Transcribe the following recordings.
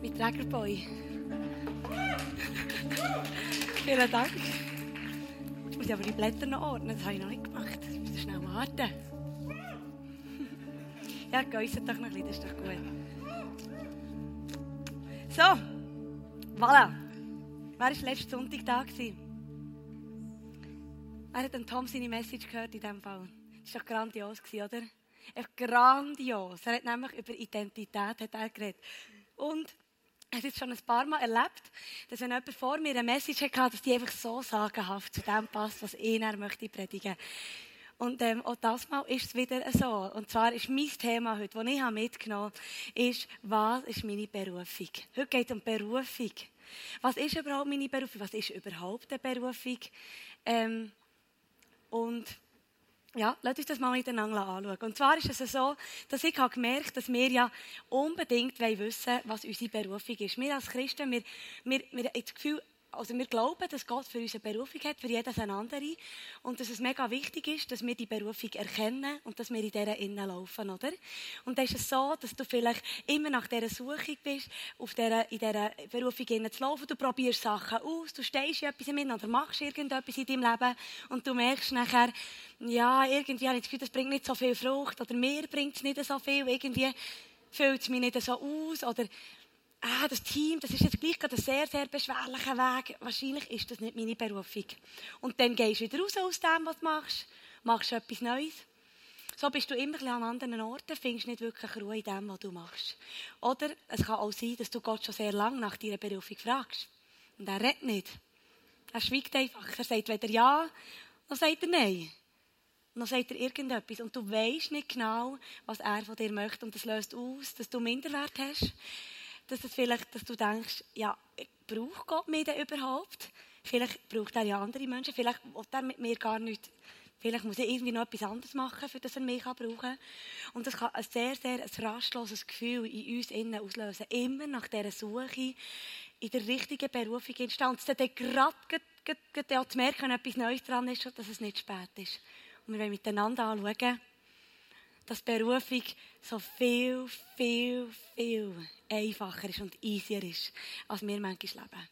mit Trägerboy. Vielen Dank. Ich muss aber die Blätter noch ordnen, das habe ich noch nicht gemacht. Ich muss schnell warten. Ja, geäussert doch noch ein bisschen, das ist doch gut. So, voilà. Wer war letzten Sonntag da? Wer hat dann Tom seine Message gehört in diesem Fall? Das war doch grandios, oder? Grandios. Er hat nämlich über Identität hat er geredet. Und ich habe es schon ein paar Mal erlebt, dass wenn jemand vor mir eine Message hatte, dass die einfach so sagenhaft zu dem passt, was er möchte predigen. Und ähm, auch das Mal ist es wieder so. Und zwar ist mein Thema heute, das ich mitgenommen habe, ist, was ist meine Berufung? Heute geht es um Berufung. Was ist überhaupt meine Berufung? Was ist überhaupt eine Berufung? Ähm, und ja, lasst uns das mal miteinander anschauen. Und zwar ist es so, dass ich habe gemerkt dass wir ja unbedingt wissen wollen, was unsere Berufung ist. Wir als Christen, wir, wir, wir haben das Gefühl, also wir glauben, dass Gott für uns eine Berufung hat, für jedes eine andere. Und dass es mega wichtig ist, dass wir die Berufung erkennen und dass wir in dieser innen laufen, oder? Und dann ist es so, dass du vielleicht immer nach dieser Suche bist, auf dieser, in dieser Berufung innen zu laufen. Du probierst Sachen aus, du stehst in etwas im oder machst irgendetwas in deinem Leben und du merkst nachher, ja, irgendwie habe ich das Gefühl, das bringt nicht so viel Frucht oder mir bringt es nicht so viel, irgendwie fühlt es mich nicht so aus oder ah, das Team, das ist jetzt gleich gerade ein sehr, sehr beschwerlicher Weg. Wahrscheinlich ist das nicht meine Berufung. Und dann gehst du wieder raus aus dem, was du machst, machst etwas Neues. So bist du immer an anderen Orten, findest nicht wirklich Ruhe in dem, was du machst. Oder es kann auch sein, dass du Gott schon sehr lange nach deiner Berufung fragst. Und er redet nicht. Er schweigt einfach. Er sagt weder Ja, noch sagt er Nein. Und dann sagt er irgendetwas. Und du weißt nicht genau, was er von dir möchte. Und das löst aus, dass du Minderwert hast dass, das vielleicht, dass du denkst, ja, braucht Gott mich denn überhaupt? Vielleicht braucht er ja andere Menschen, vielleicht will er mit mir gar nicht. Vielleicht muss ich irgendwie noch etwas anderes machen, für das er mich brauchen kann. Und das kann ein sehr, sehr ein rastloses Gefühl in uns innen auslösen. Immer nach dieser Suche in der richtigen Berufung entstehen. Und dann gerade, gerade zu merken, wenn etwas Neues dran ist, dass es nicht spät ist. Und wir wollen miteinander anschauen, dass Berufung so viel, viel, viel einfacher ist und easier ist, als wir manchmal leben.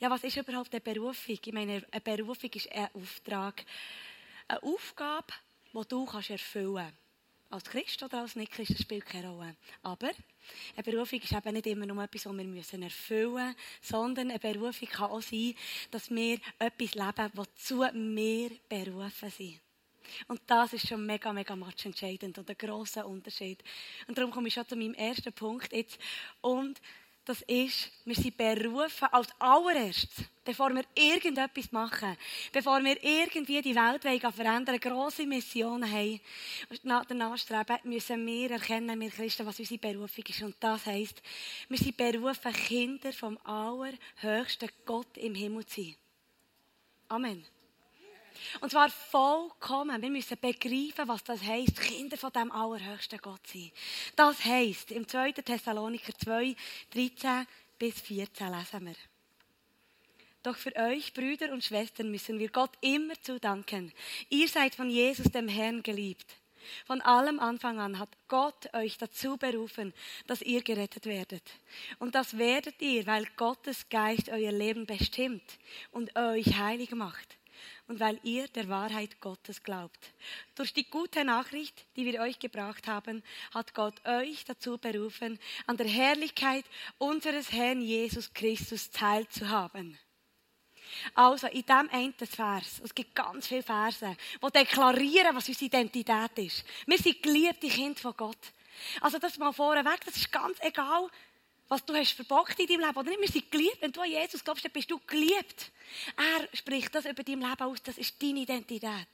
Ja, was ist überhaupt eine Berufung? Ich meine, eine Berufung ist ein Auftrag. Eine Aufgabe, die du kannst erfüllen kannst. Als Christ oder als Nicht-Christ, das spielt keine Rolle. Aber eine Berufung ist eben nicht immer nur etwas, was wir erfüllen müssen, sondern eine Berufung kann auch sein, dass wir etwas leben, wozu wir berufen sind. Und das ist schon mega, mega much entscheidend und ein grosser Unterschied. Und darum komme ich schon zu meinem ersten Punkt jetzt. Und das ist, wir sind berufen als allererstes, bevor wir irgendetwas machen, bevor wir irgendwie die Welt verändern, grosse Missionen haben, danach streben, müssen wir erkennen, wir Christen, was unsere Berufung ist. Und das heisst, wir sind berufen, Kinder vom allerhöchsten Gott im Himmel zu sein. Amen. Und zwar vollkommen. Wir müssen begreifen, was das heisst, Kinder von dem allerhöchsten Gott sein. Das heisst, im 2. Thessaloniker 2, 13 bis 14 lesen wir. Doch für euch, Brüder und Schwestern, müssen wir Gott immer zudanken. Ihr seid von Jesus, dem Herrn, geliebt. Von allem Anfang an hat Gott euch dazu berufen, dass ihr gerettet werdet. Und das werdet ihr, weil Gottes Geist euer Leben bestimmt und euch heilig macht und weil ihr der Wahrheit Gottes glaubt. Durch die gute Nachricht, die wir euch gebracht haben, hat Gott euch dazu berufen, an der Herrlichkeit unseres Herrn Jesus Christus teilzuhaben. Also, in diesem einen Vers, es gibt ganz viele Verse, die deklarieren, was unsere Identität ist. Wir sind geliebte Kinder von Gott. Also, das mal vorweg, das ist ganz egal, was du hast verbockt in deinem Leben oder nicht. Wir sind geliebt. Wenn du an Jesus glaubst, dann bist du geliebt. Er spricht das über dein Leben aus. Das ist deine Identität.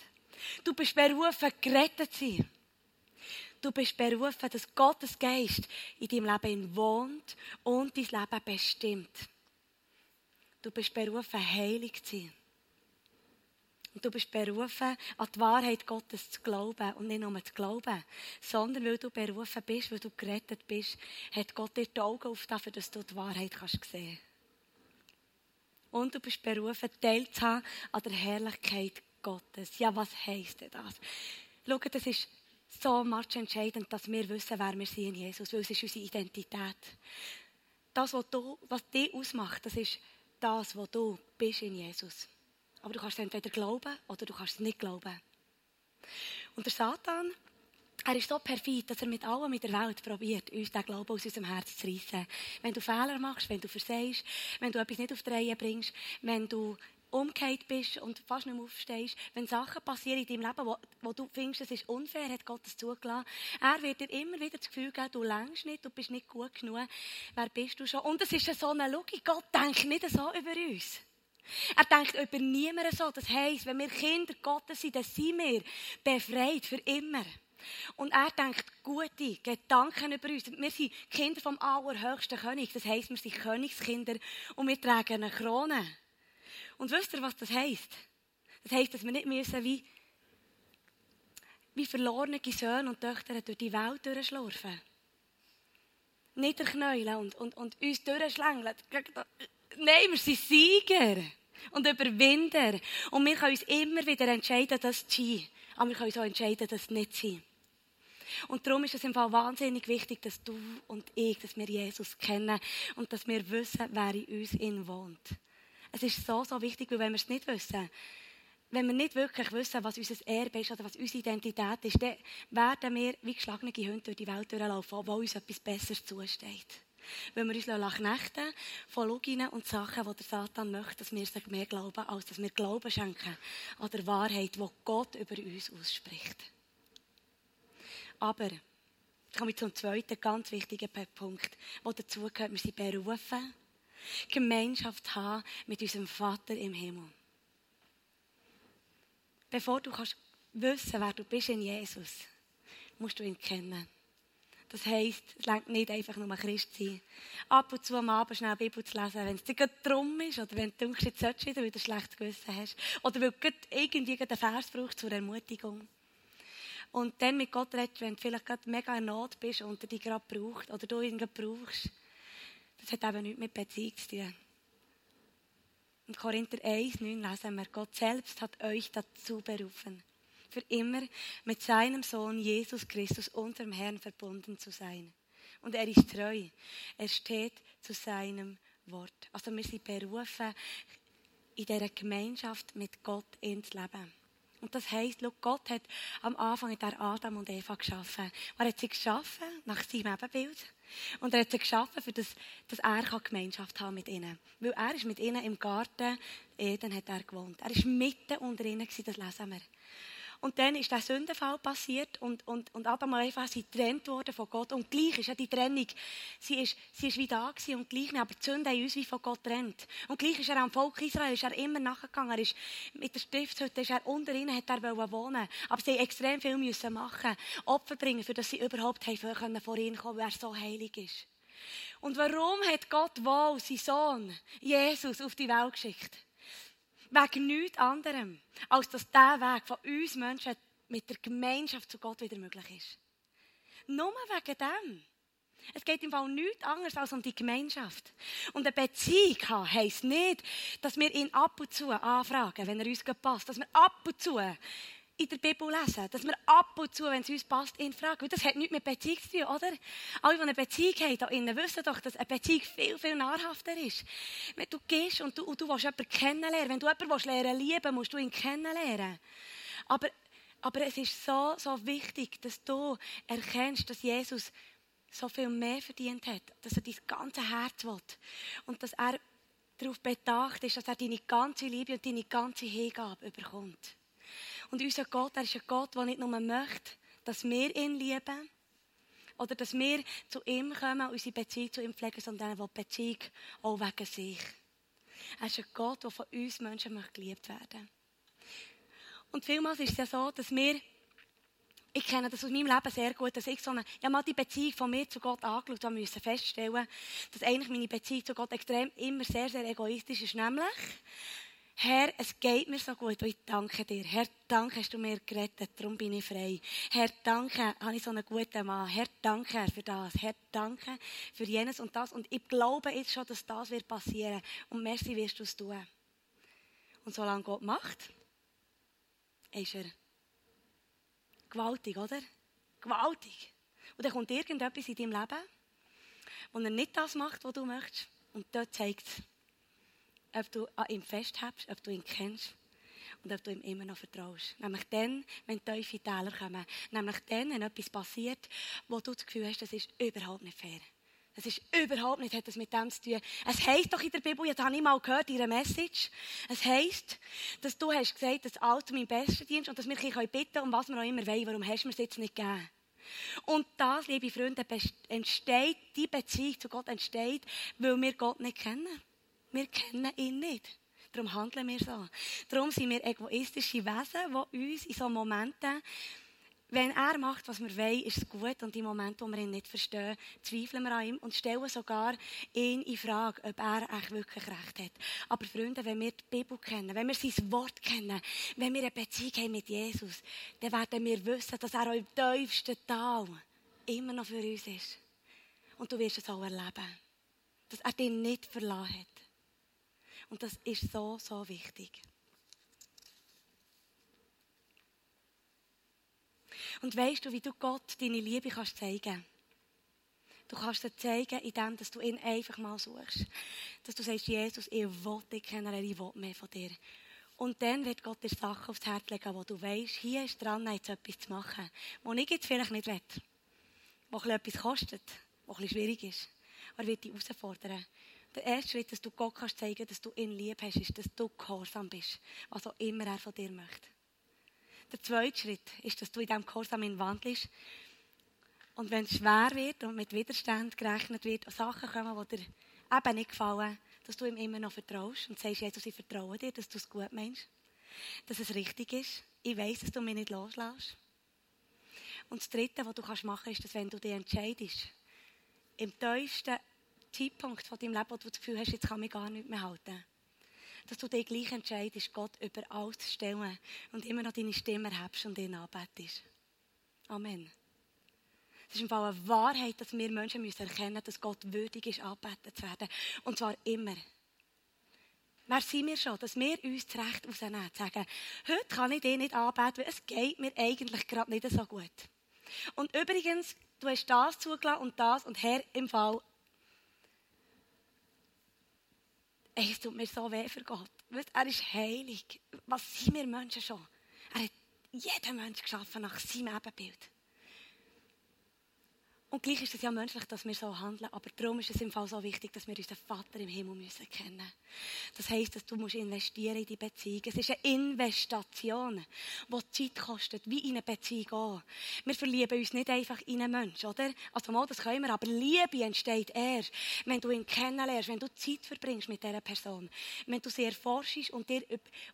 Du bist berufen, gerettet zu sein. Du bist berufen, dass Gottes Geist in deinem Leben wohnt und dein Leben bestimmt. Du bist berufen, heilig zu sein. Und du bist berufen, an die Wahrheit Gottes zu glauben. Und nicht nur zu glauben, sondern weil du berufen bist, weil du gerettet bist, hat Gott dir die Augen aufgetan, dass du die Wahrheit kannst sehen Und du bist berufen, teilzuhaben an der Herrlichkeit Gottes. Ja, was heisst denn das? Schau, das ist so much entscheidend, dass wir wissen, wer wir sind in Jesus, weil es ist unsere Identität. Das, was, du, was dich ausmacht, das ist das, was du bist in Jesus. Aber du kannst entweder glauben oder du kannst es nicht glauben. Und der Satan, er ist so perfid, dass er mit allem in der Welt probiert, uns den Glauben aus unserem Herz zu reissen. Wenn du Fehler machst, wenn du versagst, wenn du etwas nicht auf die Reihe bringst, wenn du umgekehrt bist und fast nicht mehr aufstehst, wenn Sachen passieren in deinem Leben, wo, wo du findest, es ist unfair, hat Gott es zugelassen, er wird dir immer wieder das Gefühl geben, du längst nicht, du bist nicht gut genug, wer bist du schon? Und es ist so eine Logik, Gott denkt nicht so über uns. Er denkt über niemanden so. Das heisst, wenn wir Kinder Gottes sind, dann sind wir befreit für immer. Und er denkt gute Gedanken über uns. Wir sind Kinder vom allerhöchsten König. Das heisst, wir sind Königskinder und wir tragen eine Krone. Und wisst ihr, was das heisst? Das heisst, dass wir nicht müssen wie, wie verlorene Söhne und Töchter durch die Welt durchschlurfen. Niederknäulen und, und, und uns durchschlängeln. Nein, wir sind Sieger und Überwinder. Und wir können uns immer wieder entscheiden, das zu sein. Aber wir können uns auch entscheiden, das nicht zu sein. Und darum ist es im Fall wahnsinnig wichtig, dass du und ich, dass wir Jesus kennen und dass wir wissen, wer in uns in wohnt. Es ist so, so wichtig, weil wenn wir es nicht wissen, wenn wir nicht wirklich wissen, was unser Erbe ist oder was unsere Identität ist, dann werden wir wie geschlagene Hunde durch die Welt durchlaufen, obwohl uns etwas Besseres zusteht. Weil wir uns knechten von Loginen und Sachen, die der Satan möchte, dass wir sie mehr glauben, als dass wir Glauben schenken an der Wahrheit, die Gott über uns ausspricht. Aber, jetzt komme ich zum zweiten ganz wichtigen Punkt, der dazu gehört, wir sind berufen, Gemeinschaft haben mit unserem Vater im Himmel. Bevor du kannst wissen, wer du bist in Jesus, musst du ihn kennen. Das heisst, es reicht nicht einfach nur Christ sein. Ab und zu am Abend schnell Bibel zu lesen, wenn es dir gerade drum ist, oder wenn du denkst, jetzt solltest du wieder, weil du schlechtes Gewissen hast. Oder weil du irgendwie einen Vers brauchst zur Ermutigung. Und dann mit Gott redest, wenn du vielleicht gerade mega in Not bist und er dich gerade braucht, oder du ihn brauchst. Das hat eben nichts mit Beziehung zu tun. Und Korinther 1, 9 lesen wir, Gott selbst hat euch dazu berufen, für immer mit seinem Sohn Jesus Christus, unserem Herrn, verbunden zu sein. Und er ist treu. Er steht zu seinem Wort. Also wir sind berufen, in dieser Gemeinschaft mit Gott ins Leben. Und das heisst, Gott hat am Anfang der Adam und Eva geschaffen. Er hat sie geschaffen nach seinem Ebenbild. Und er hat sie geschaffen, für das, dass er Gemeinschaft haben mit ihnen. Weil er ist mit ihnen im Garten Eden hat er gewohnt. Er ist mitten unter ihnen das lesen wir. Und dann ist der Sündenfall passiert und, und, und Adam und Eva sind getrennt worden von Gott. Und gleich ist ja die Trennung, sie ist, sie ist wie da gewesen und gleich, aber die Sünde hat uns wie von Gott trennt. Und gleich ist er am Volk Israel, ist er immer nachgegangen. Er ist, mit der Stiftshütte ist er unter ihnen, hat er wohnen Aber sie extrem viel müssen machen, Opfer bringen, für dass sie überhaupt haben vor ihn kommen, weil er so heilig ist. Und warum hat Gott wohl seinen Sohn, Jesus, auf die Welt geschickt? Wegen nichts anderem, als dass der Weg von uns Menschen mit der Gemeinschaft zu Gott wieder möglich ist. Nur wegen dem. Es geht im Fall nichts anderes als um die Gemeinschaft. Und eine Beziehung haben heisst nicht, dass wir ihn ab und zu anfragen, wenn er uns passt. Dass wir ab und zu in der Bibel lesen. Dass wir ab und zu, wenn es uns passt, ihn fragen. Und das hat nichts mit Beziehung zu tun, oder? Alle, die eine Beziehung haben, da innen, wissen doch, dass eine Beziehung viel, viel nahrhafter ist. Wenn du gehst und du, und du willst jemanden kennenlernen, wenn du jemanden willst lernen lieben, musst du ihn kennenlernen. Aber, aber es ist so, so wichtig, dass du erkennst, dass Jesus so viel mehr verdient hat, dass er dein ganze Herz will. Und dass er darauf bedacht ist, dass er deine ganze Liebe und deine ganze Hingabe bekommt. Und unser Gott, er ist ein Gott, der nicht nur möchte, dass wir ihn lieben oder dass wir zu ihm kommen und unsere Beziehung zu ihm pflegen, sondern er will die Beziehung auch wegen sich. Er ist ein Gott, der von uns Menschen möchte geliebt werden Und vielmals ist es ja so, dass wir ich kenne das aus meinem Leben sehr gut, dass ich so eine, ja mal die Beziehung von mir zu Gott angeschaut habe, müssen feststellen, dass eigentlich meine Beziehung zu Gott extrem immer sehr, sehr egoistisch ist. Nämlich, Herr, es geht mir so gut und ich danke dir. Herr, danke, hast du mir gerettet, darum bin ich frei. Herr, danke, habe ich so einen guten Mann. Herr, danke für das. Herr, danke für jenes und das. Und ich glaube jetzt schon, dass das wird passieren. Und merci wirst du es tun. Und solange Gott macht, ist er gewaltig, oder? Gewaltig. Und dann kommt irgendetwas in deinem Leben, wo er nicht das macht, was du möchtest. Und dort zeigt es, ob du an ihm festhältst, ob du ihn kennst und ob du ihm immer noch vertraust. Nämlich dann, wenn tiefe Täler kommen. Nämlich dann, wenn etwas passiert, wo du das Gefühl hast, das ist überhaupt nicht fair. Das ist überhaupt nicht, hat das mit dem zu tun. Es heisst doch in der Bibel, jetzt habe ich mal gehört, einer Message, es heisst, dass du hast gesagt, dass Alter mein bester Dienst und dass wir ein bitten um was wir auch immer wollen. Warum hast du mir es jetzt nicht gegeben? Und das, liebe Freunde, entsteht, die Beziehung zu Gott entsteht, weil wir Gott nicht kennen. Wir kennen ihn nicht. Darum handeln wir so. Darum sind wir egoistische Wesen, die uns in so Momenten wenn er macht, was wir wollen, ist es gut. Und im Moment, wo wir ihn nicht verstehen, zweifeln wir an ihm und stellen sogar ihn in Frage, ob er eigentlich wirklich recht hat. Aber Freunde, wenn wir die Bibel kennen, wenn wir sein Wort kennen, wenn wir eine Beziehung haben mit Jesus, dann werden wir wissen, dass er auch im tiefsten Tal immer noch für uns ist. Und du wirst es auch erleben. Dass er dich nicht verlassen hat. Und das ist so, so wichtig. Und weißt du, wie du Gott deine Liebe kannst zeigen Du kannst sie zeigen, indem du ihn einfach mal suchst. Dass du sagst, Jesus, ich will dich kennenlernen, ich will mehr von dir. Und dann wird Gott dir Sachen aufs Herz legen, wo du weißt, hier ist dran, jetzt etwas zu machen, wo ich jetzt vielleicht nicht will. Wo etwas kostet, wo ein schwierig ist. Aber er wird dich herausfordern. Der erste Schritt, dass du Gott kannst zeigen dass du ihn lieb hast, ist, dass du gehorsam bist. Was auch immer er von dir möchte. Der zweite Schritt ist, dass du in diesem Kurs wandelst. Und wenn es schwer wird und mit Widerstand gerechnet wird, Sachen kommen, die dir eben nicht gefallen, dass du ihm immer noch vertraust und sagst, Jesus, ich vertraue dir, dass du es gut meinst. Dass es richtig ist. Ich weiß, dass du mich nicht loslässt. Und das Dritte, was du machen kannst, ist, dass wenn du dich entscheidest, im tiefsten Zeitpunkt von deinem Leben, wo du das Gefühl hast, jetzt kann mich gar nicht mehr halten, dass du dich gleich entscheidest, Gott über alles zu stellen und immer noch deine Stimme erhebst und ihn anbetest. Amen. Es ist im Fall eine Wahrheit, dass wir Menschen müssen erkennen müssen, dass Gott würdig ist, angebetet zu werden. Und zwar immer. Wer sind wir schon, dass wir uns das Recht rausnehmen, sagen, heute kann ich dich nicht anbeten, weil es geht mir eigentlich gerade nicht so gut. Und übrigens, du hast das zugelassen und das und Herr, im Fall Ey, es tut mir so weh für Gott. Er ist heilig. Was sind wir Menschen schon? Er hat jeden Menschen geschaffen nach seinem Ebenbild. Und gleich ist es ja menschlich, dass wir so handeln, aber darum ist es im Fall so wichtig, dass wir unseren Vater im Himmel müssen kennen. Das heisst, dass du musst investieren in die Beziehung. Es ist eine Investation, die Zeit kostet, wie in eine Beziehung auch. Wir verlieben uns nicht einfach in einen Menschen, oder? Also mal, das können wir, aber Liebe entsteht erst, wenn du ihn kennenlernst, wenn du Zeit verbringst mit dieser Person, wenn du sie erforschst und, dir,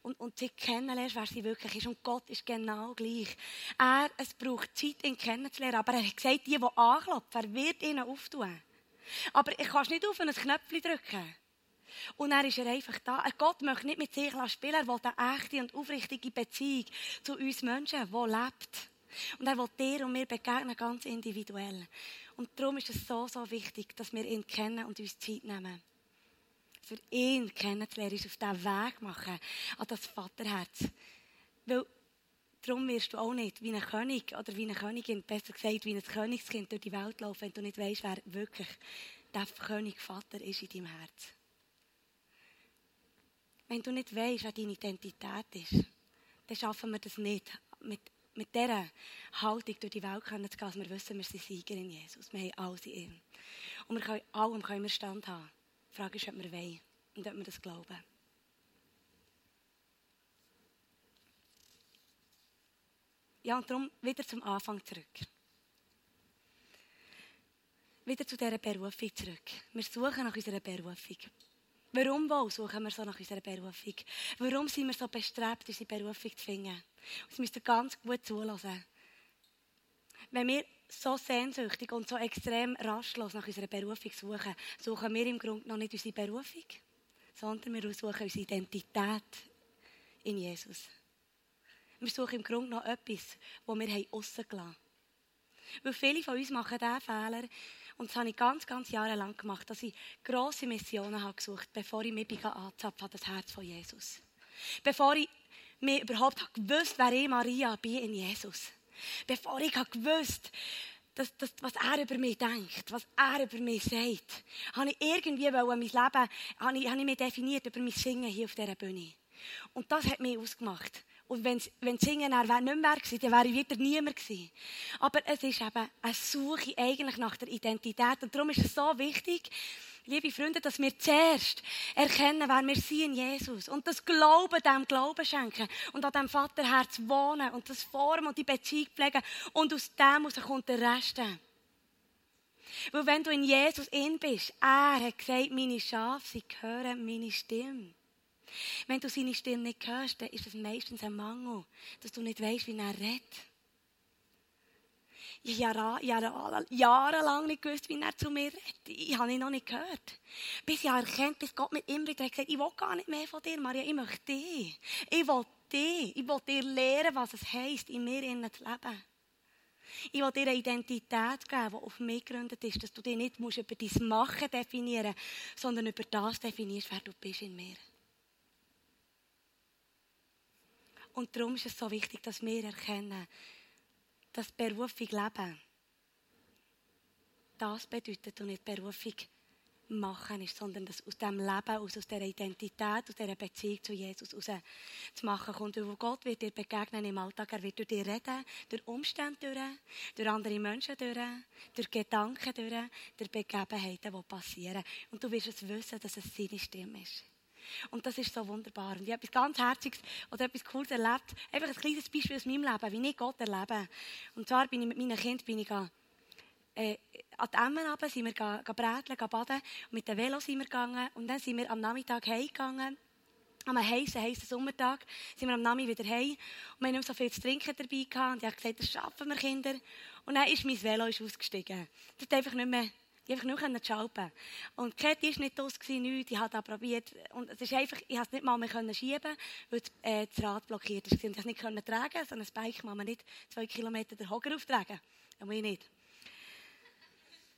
und, und sie kennenlernst, wer sie wirklich ist. Und Gott ist genau gleich. Er, es braucht Zeit, ihn kennenzulernen, aber er hat gesagt, die, die anklopfen, er wird ihnen auftun. Aber ich kann nicht auf ein Knöpfchen drücken. Und dann ist er einfach da. Gott möchte nicht mit sich spielen, er will eine echte und aufrichtige Beziehung zu uns Menschen, die lebt. Und er will dir und mir begegnen, ganz individuell. Und darum ist es so, so wichtig, dass wir ihn kennen und uns Zeit nehmen. Für ihn kennenzulernen, uns auf diesen Weg machen, an das Vaterherz. Weil Darum wirst du auch nicht wie ein König oder wie eine Königin, besser gesagt, wie ein Königskind durch die Welt laufen, wenn du nicht weißt, wer wirklich der König Vater ist in deinem Herz. Wenn du nicht weißt, wer deine Identität ist, dann schaffen wir das nicht, mit, mit dieser Haltung durch die Welt zu gehen, dass wir wissen, wir sind Sieger in Jesus. Wir haben alles in ihm. Und wir können allem können wir Stand haben. Die Frage ist, ob wir wollen und ob wir das glauben. Ja, und darum wieder zum Anfang zurück. Wieder zu dieser Berufung zurück. Wir suchen nach unserer Berufung. Warum wohl suchen wir so nach unserer Berufung? Warum sind wir so bestrebt, unsere Berufung zu finden? Das müsst ihr ganz gut zulassen. Wenn wir so sehnsüchtig und so extrem rastlos nach unserer Berufung suchen, suchen wir im Grunde noch nicht unsere Berufung, sondern wir suchen unsere Identität in Jesus. Wir suchen im Grunde noch etwas, das wir aussen gelassen haben. Weil viele von uns machen diesen Fehler, und das habe ich ganz, ganz jahrelang gemacht, dass ich grosse Missionen habe gesucht bevor ich mich anzapfen das Herz von Jesus. Bevor ich mir überhaupt habe gewusst, wer ich Maria bin in Jesus. Bevor ich gewusst das, das, was er über mich denkt, was er über mich sagt, habe ich irgendwie mein Leben, habe ich, habe ich mich definiert über mein Singen hier auf dieser Bühne. Und das hat mich ausgemacht. Und wenn, wenn Singen er nicht mehr gewesen, dann wäre ich wieder niemand gewesen. Aber es ist eben eine Suche eigentlich nach der Identität. Und darum ist es so wichtig, liebe Freunde, dass wir zuerst erkennen, wer wir sind in Jesus. Und das Glauben dem Glauben schenken. Und an dem Vaterherz wohnen. Und das formen und die Beziehung pflegen. Und aus dem heraus kommt der Rest. Weil wenn du in Jesus in bist, er hat gesagt, meine Schafe, sie hören meine Stimme. Wenn du seine Stimme nicht hörst, dann ist es meistens ein Mangel, dass du nicht weißt, wie er redet. Ich habe Jahre, jahrelang nicht gewusst, wie er zu mir redet. Ich habe ihn noch nicht gehört. Bis ich erkennt, bis Gott mir immer wieder gesagt ich will gar nicht mehr von dir, Maria, ich möchte dich. Ich will dich. Ich will dir lernen, was es heisst, in mir zu leben. Ich will dir eine Identität geben, die auf mich gegründet ist, dass du dich nicht über dein Machen definieren musst, sondern über das definierst, wer du bist in mir. Und darum ist es so wichtig, dass wir erkennen, dass Berufung leben das bedeutet und nicht Berufung machen ist, sondern dass aus dem Leben, aus, aus dieser Identität, aus dieser Beziehung zu Jesus raus zu machen kommt. Und Gott wird dir begegnen im Alltag, er wird durch dich reden, durch Umstände durch, durch andere Menschen durch, durch Gedanken durch, durch Begebenheiten, die passieren. Und du wirst es wissen, dass es seine Stimme ist. Und das ist so wunderbar. Und ich habe etwas ganz Herziges oder etwas Cooles erlebt. Einfach ein kleines Beispiel aus meinem Leben, wie ich Gott erlebe. Und zwar bin ich mit meinen Kindern bin ich äh, an die Emmen runter, sind wir bräteln, baden. Und mit dem Velo sind wir gegangen. Und dann sind wir am Nachmittag heimgegangen. Am heißen, heißen Sommertag sind wir am Nachmittag wieder heim. Und wir haben nicht so viel zu trinken dabei gehabt. Und ich habe gesagt, das schaffen wir, Kinder. Und dann ist mein Velo ausgestiegen. Das hat einfach nicht mehr ich einfach nur schalten. Und die Kette war nicht aus, nichts. Ich habe das probiert. Und es ist einfach, ich konnte es nicht mal mehr schieben, weil äh, das Rad blockiert ist. Und ich konnte es nicht tragen. So ein Bike kann man nicht zwei Kilometer den Hocker auftragen. Das muss ich nicht.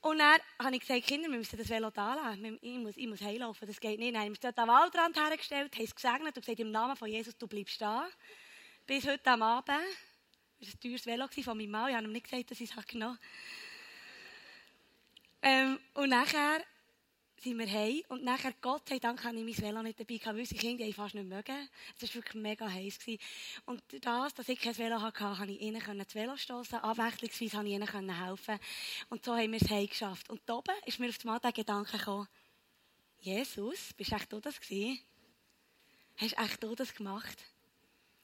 Und dann habe ich gesagt, Kinder, wir müssen das Velo da lassen. Ich muss, ich muss heimlaufen, das geht nicht. Nein, wir haben dort am Waldrand hergestellt, haben es gesegnet und gesagt, im Namen von Jesus, du bleibst da. Bis heute am Abend. Das war ein teures Velo von meinem Mann. Ich habe ihm nicht gesagt, dass ich es genommen habe. Ähm, und nachher sind wir heim. Und nachher, Gott sei Dank, habe ich mein Velo nicht dabei gehabt, weil unsere Kinder fast nicht mögen. Es war wirklich mega heiß. Gewesen. Und das, dass ich kein Velo hatte, konnte ich ihnen das Velo stoßen. Abwechslungsweise konnte ich ihnen helfen. Und so haben wir es heim geschafft. Und da oben ist mir auf einmal der Gedanke gekommen, Jesus, bist echt du das gewesen? Hast echt du das gemacht?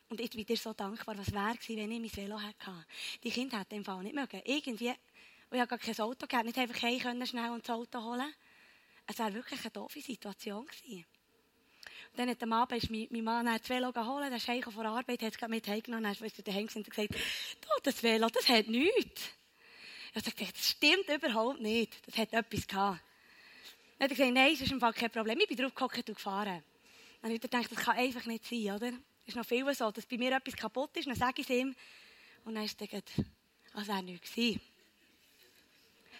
Und ich bin dir so dankbar, was wäre gewesen, wenn ich mein Velo hätte. Die Kinder hätten im Fall nicht mögen. Irgendwie und ich habe gar kein Auto gehabt, nicht einfach heim können, schnell und das Auto holen. Es wäre wirklich eine doofe Situation gewesen. Und dann hat am Abend ist mein, mein Mann das Velo geholt, der ist von der Arbeit, hat es mit heimgenommen, dann ist er daheim und gesagt, du, das Velo, das hat nichts. Ich habe gesagt, das stimmt überhaupt nicht. Das hat etwas gehabt. Dann hat er gesagt, nein, es ist im Fall kein Problem. Ich bin drauf gehockt und gefahren. Dann habe ich gedacht, das kann einfach nicht sein, oder? Es ist noch viel so, dass bei mir etwas kaputt ist, dann sage ich es ihm. Und dann ist er gesagt, als wäre nichts.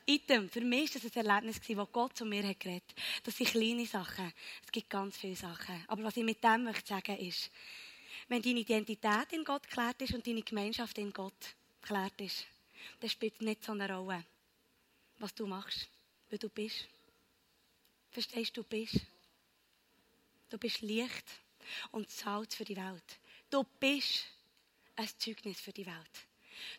Item, für mich war das ein Erlebnis, wo Gott zu mir hat geredet hat. Das sind kleine Sachen. Es gibt ganz viele Sachen. Aber was ich mit dem möchte sagen ist, wenn deine Identität in Gott geklärt ist und deine Gemeinschaft in Gott geklärt ist, dann spielt es nicht so eine Rolle, was du machst, wie du bist. Verstehst du, du bist? Du bist Licht und Salz für die Welt. Du bist ein Zeugnis für die Welt.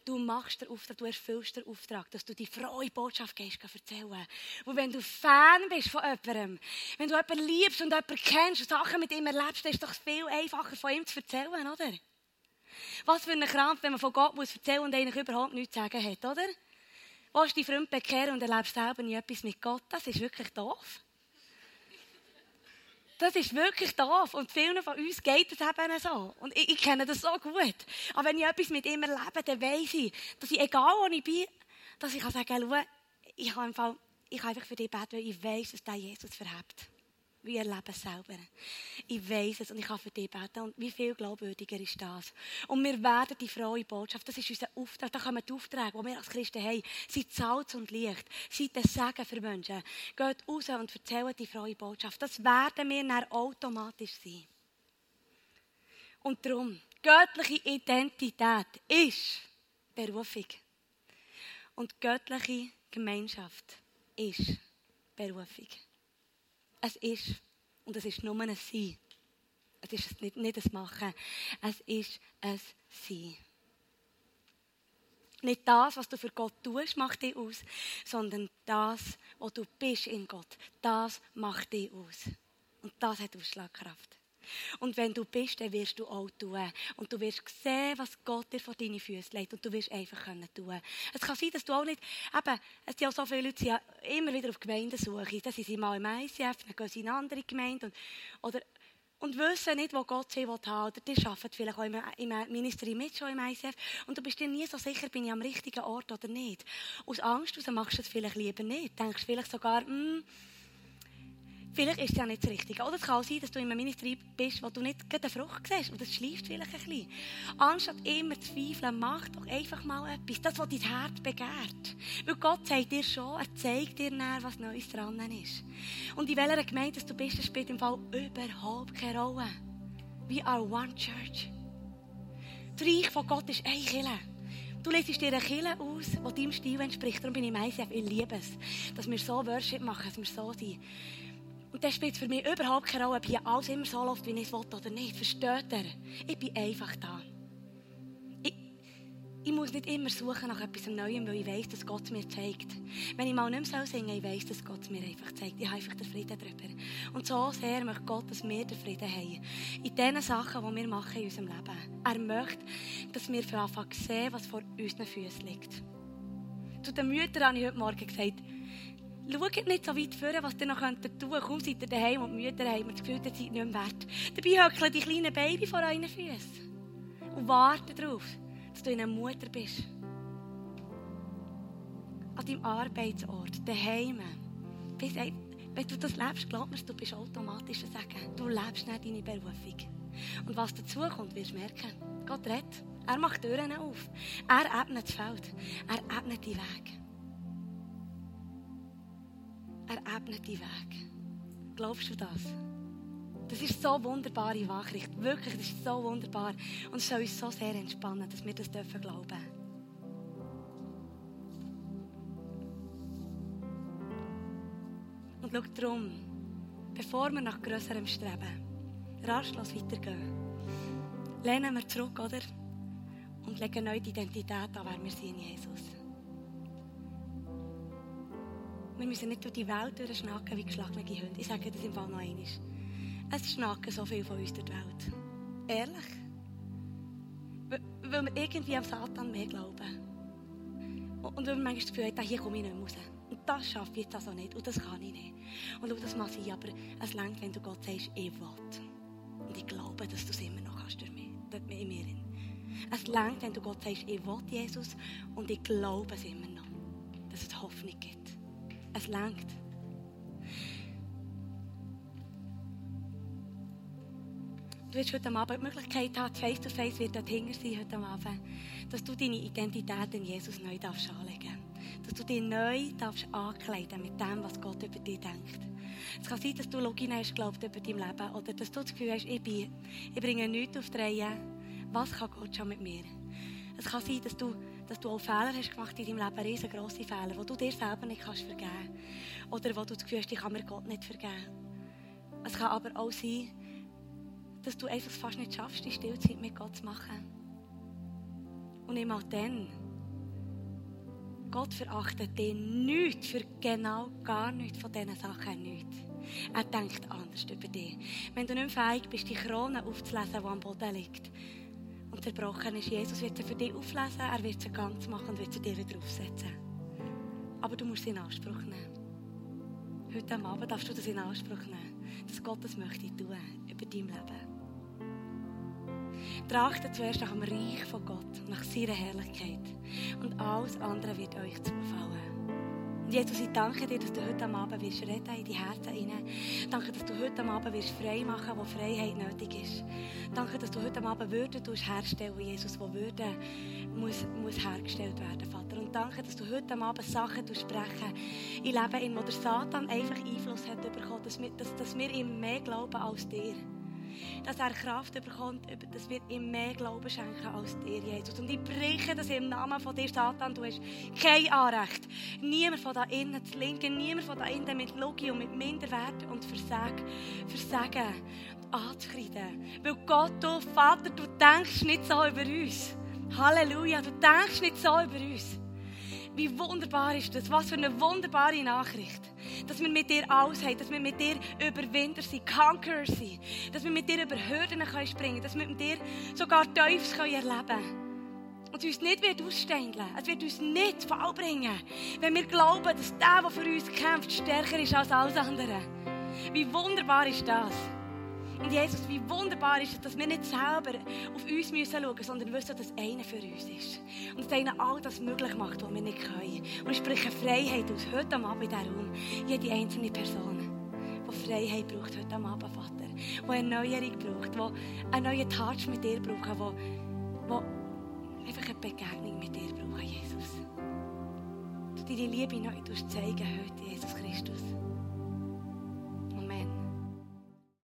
Du machst den Auftrag, du erfüllst den Auftrag, dass du die frohe Botschaft gehst, erzählen. Und wenn du Fan bist von jemandem, wenn du jemanden liebst und jemanden kennst und Sachen mit ihm erlebst, dann ist es doch viel einfacher, von ihm zu erzählen, oder? Was für ein Krampf, wenn man von Gott muss erzählen und eigentlich überhaupt nichts zu sagen hat, oder? Wo ist die Freund bekehren und erlebst selber nie etwas mit Gott? Das ist wirklich doof. Das ist wirklich doof. Und vielen von uns geht es eben so. Und ich, ich, kenne das so gut. Aber wenn ich etwas mit ihm erlebe, dann weiss ich, dass ich, egal wo ich bin, dass ich kann sagen kann, ich habe, einfach für dich beten, weil ich weiss, dass der Jesus verhebt wie erleben es selber. Ich weiß es und ich kann für dich beten. Und wie viel glaubwürdiger ist das? Und wir werden die frohe Botschaft, das ist unser Auftrag, da kommen die Aufträge, die wir als Christen haben. Seid Salz und Licht. Seid ein Segen für Menschen. Geht raus und erzählt die frohe Botschaft. Das werden wir dann automatisch sein. Und darum, göttliche Identität ist Berufung. Und göttliche Gemeinschaft ist Berufung. Es ist, und es ist nur ein Sein. Es ist nicht, nicht ein Machen, es ist ein Sein. Nicht das, was du für Gott tust, macht dich aus, sondern das, was du bist in Gott. Das macht dich aus. Und das hat Ausschlagkraft. Und wenn du bist, dann wirst du auch tun. Und du wirst sehen, was Gott dir vor deine Füße legt. Und du wirst einfach können tun. Es kann sein, dass du auch nicht, eben, es sind auch so viele Leute, die immer wieder auf Gemeindesuche. Dann sind sie mal im ICF, dann gehen sie in andere Gemeinde. Und, oder und wissen nicht, wo Gott sie haben will. Oder die arbeiten vielleicht auch im, Ministerium mit, schon im ICF. Und du bist dir nie so sicher, bin ich am richtigen Ort oder nicht. Aus Angst heraus machst du es vielleicht lieber nicht. Denkst vielleicht sogar, hm, Vielleicht ist es ja nicht das Richtige. Oder es kann auch sein, dass du in einem Ministry bist, wo du nicht eine Frucht siehst. Und das schleift vielleicht ein bisschen. Anstatt immer zu zweifeln, mach doch einfach mal etwas. Das, was dein Herz begehrt. Weil Gott sagt dir schon, er zeigt dir näher, was Neues dran ist. Und in welcher Gemeinde du bist, das spielt im Fall überhaupt keine Rolle. We are one church. Das Reich von Gott ist eine Kirche. Du lesest dir eine Kirche aus, die deinem Stil entspricht. Darum bin ich meistens, ich liebe es, dass wir so Worship machen, dass wir so sind. Und dann spielt für mich überhaupt keine Rolle, ob hier alles immer so läuft, wie ich es will oder nicht. Versteht ihr? Ich bin einfach da. Ich, ich muss nicht immer suchen nach etwas Neuem, weil ich weiß, dass Gott mir zeigt. Wenn ich mal nicht mehr singen soll, ich weiß, dass Gott mir einfach zeigt. Ich habe einfach den Frieden darüber. Und so sehr möchte Gott, dass wir den Frieden haben. In den Sachen, die wir machen in unserem Leben. Er möchte, dass wir für Anfang sehen, was vor unseren Füßen liegt. Zu den Müttern habe ich heute Morgen gesagt, Schaut nicht so weit vor, was ihr noch tun könnt. Kaum seid ihr daheim und die Mütter haben das Gefühl, ihr seid nicht mehr wert. Dabei hückeln die kleinen Baby vor euren Füßen und warten darauf, dass du in einer Mutter bist. An deinem Arbeitsort, daheim. Wenn du das lebst, glaub mir, du bist automatisch ein Segen. Du lebst nicht deine Berufung. Und was dazu kommt, wirst du merken. Gott redet. Er macht Türen auf. Er ebnet das Feld. Er ebnet die Wege. Er ebnet die Weg. Glaubst du das? Das ist so eine wunderbare Nachricht. Wirklich, das ist so wunderbar. Und es soll uns so sehr entspannen, dass wir das dürfen glauben. Und schau darum, bevor wir nach grösserem Streben rastlos weitergehen, lehnen wir zurück, oder? Und legen neu die Identität an, wer wir sind in Jesus. Wir müssen nicht durch die Welt durchschnacken wie geschlagene Hunde. Ich sage das im Fall noch einmal. Es schnacken so viel von uns durch die Welt. Ehrlich. Weil wir irgendwie am Satan mehr glauben. Und weil wir manchmal das Gefühl haben, hier komme ich nicht mehr raus. Und das schaffe ich jetzt also nicht. Und das kann ich nicht. Und schau, das mache ich. Aber es längt, wenn du Gott sagst, ich will. Und ich glaube, dass du es immer noch hast durch mich. Dort in mir. Es längt, wenn du Gott sagst, ich will Jesus. Und ich glaube es immer noch. Dass es Hoffnung gibt. Es langt. Du wirst heute Abend die Möglichkeit haben, face to face wird dort hinter sein heute Abend, dass du deine Identität in Jesus neu darfst anlegen Dass du dich neu darfst ankleiden mit dem, was Gott über dich denkt. Es kann sein, dass du Login hast glaubt über dein Leben oder dass du das Gefühl hast, ich, bin, ich bringe nichts auf die Reihe. Was kann Gott schon mit mir? Es kann sein, dass du dass du auch Fehler hast gemacht in deinem Leben, riesengroße Fehler, die du dir selber nicht kannst vergeben kannst. Oder wo du das Gefühl hast, ich kann mir Gott nicht vergeben. Es kann aber auch sein, dass du einfach fast nicht schaffst, die Stillzeit mit Gott zu machen. Und immer dann, Gott verachtet dich nicht für genau gar nichts von diesen Sachen nicht. Er denkt anders über dich. Wenn du nicht fähig bist, die Krone aufzulesen, die am Boden liegt, und zerbrochen ist. Jesus wird sie für dich auflesen, er wird sie ganz machen und wird sie dir wieder aufsetzen. Aber du musst sie in Anspruch nehmen. Heute Abend darfst du das in Anspruch nehmen, dass Gott das möchte tun über dein Leben. Trachtet zuerst nach dem Reich von Gott, nach seiner Herrlichkeit. Und alles andere wird euch zufallen. Jesus, ich danke dir, dass du heute Abend wirst reden in die Herzen hinein. Danke, dass du heute Abend wirst frei machen, wo Freiheit nötig ist. Danke, dass du heute Abend Würde herstellen, Jesus, wo Würde muss, muss hergestellt werden, Vater. Und danke, dass du heute Abend Sachen sprechen in Leben, in wo der Satan einfach Einfluss hat bekommen, dass wir, dass, dass wir ihm mehr glauben als dir. Dass er Kraft bekommt, dass wir ihm mehr Glauben schenken als dir, Jesus. Und ich breche das im Namen von dir, Satan. Du hast kein Anrecht. Niemand von da innen zu linken, niemand von da innen mit Logie und mit Minderwert und Versagen, Versagen anzukreiden. Weil Gott, du Vater, du denkst nicht so über uns. Halleluja, du denkst nicht so über uns. Wie wunderbar ist das? Was für eine wunderbare Nachricht. Dass wir mit dir alles haben, dass wir mit dir Überwinder sind, Conqueror sind, dass wir mit dir über Hürden können springen dass wir mit dir sogar Teufels erleben können. Und uns nicht wird ausstängeln. Es wird uns nicht Fall bringen, wenn wir glauben, dass der, der für uns kämpft, stärker ist als alles andere. Wie wunderbar ist das? Und Jesus, wie wunderbar ist es, dass wir nicht selber auf uns schauen müssen, sondern wissen, dass einer für uns ist. Und dass einer all das möglich macht, was wir nicht können. Und ich spreche Freiheit aus, heute Abend in diesem Raum. Jede einzelne Person, die Freiheit braucht heute Abend, Vater. Die eine Erneuerung braucht, die einen neuen Touch mit dir braucht, die, die einfach eine Begegnung mit dir braucht, Jesus. Du deine Liebe neu zeigen heute, Jesus Christus.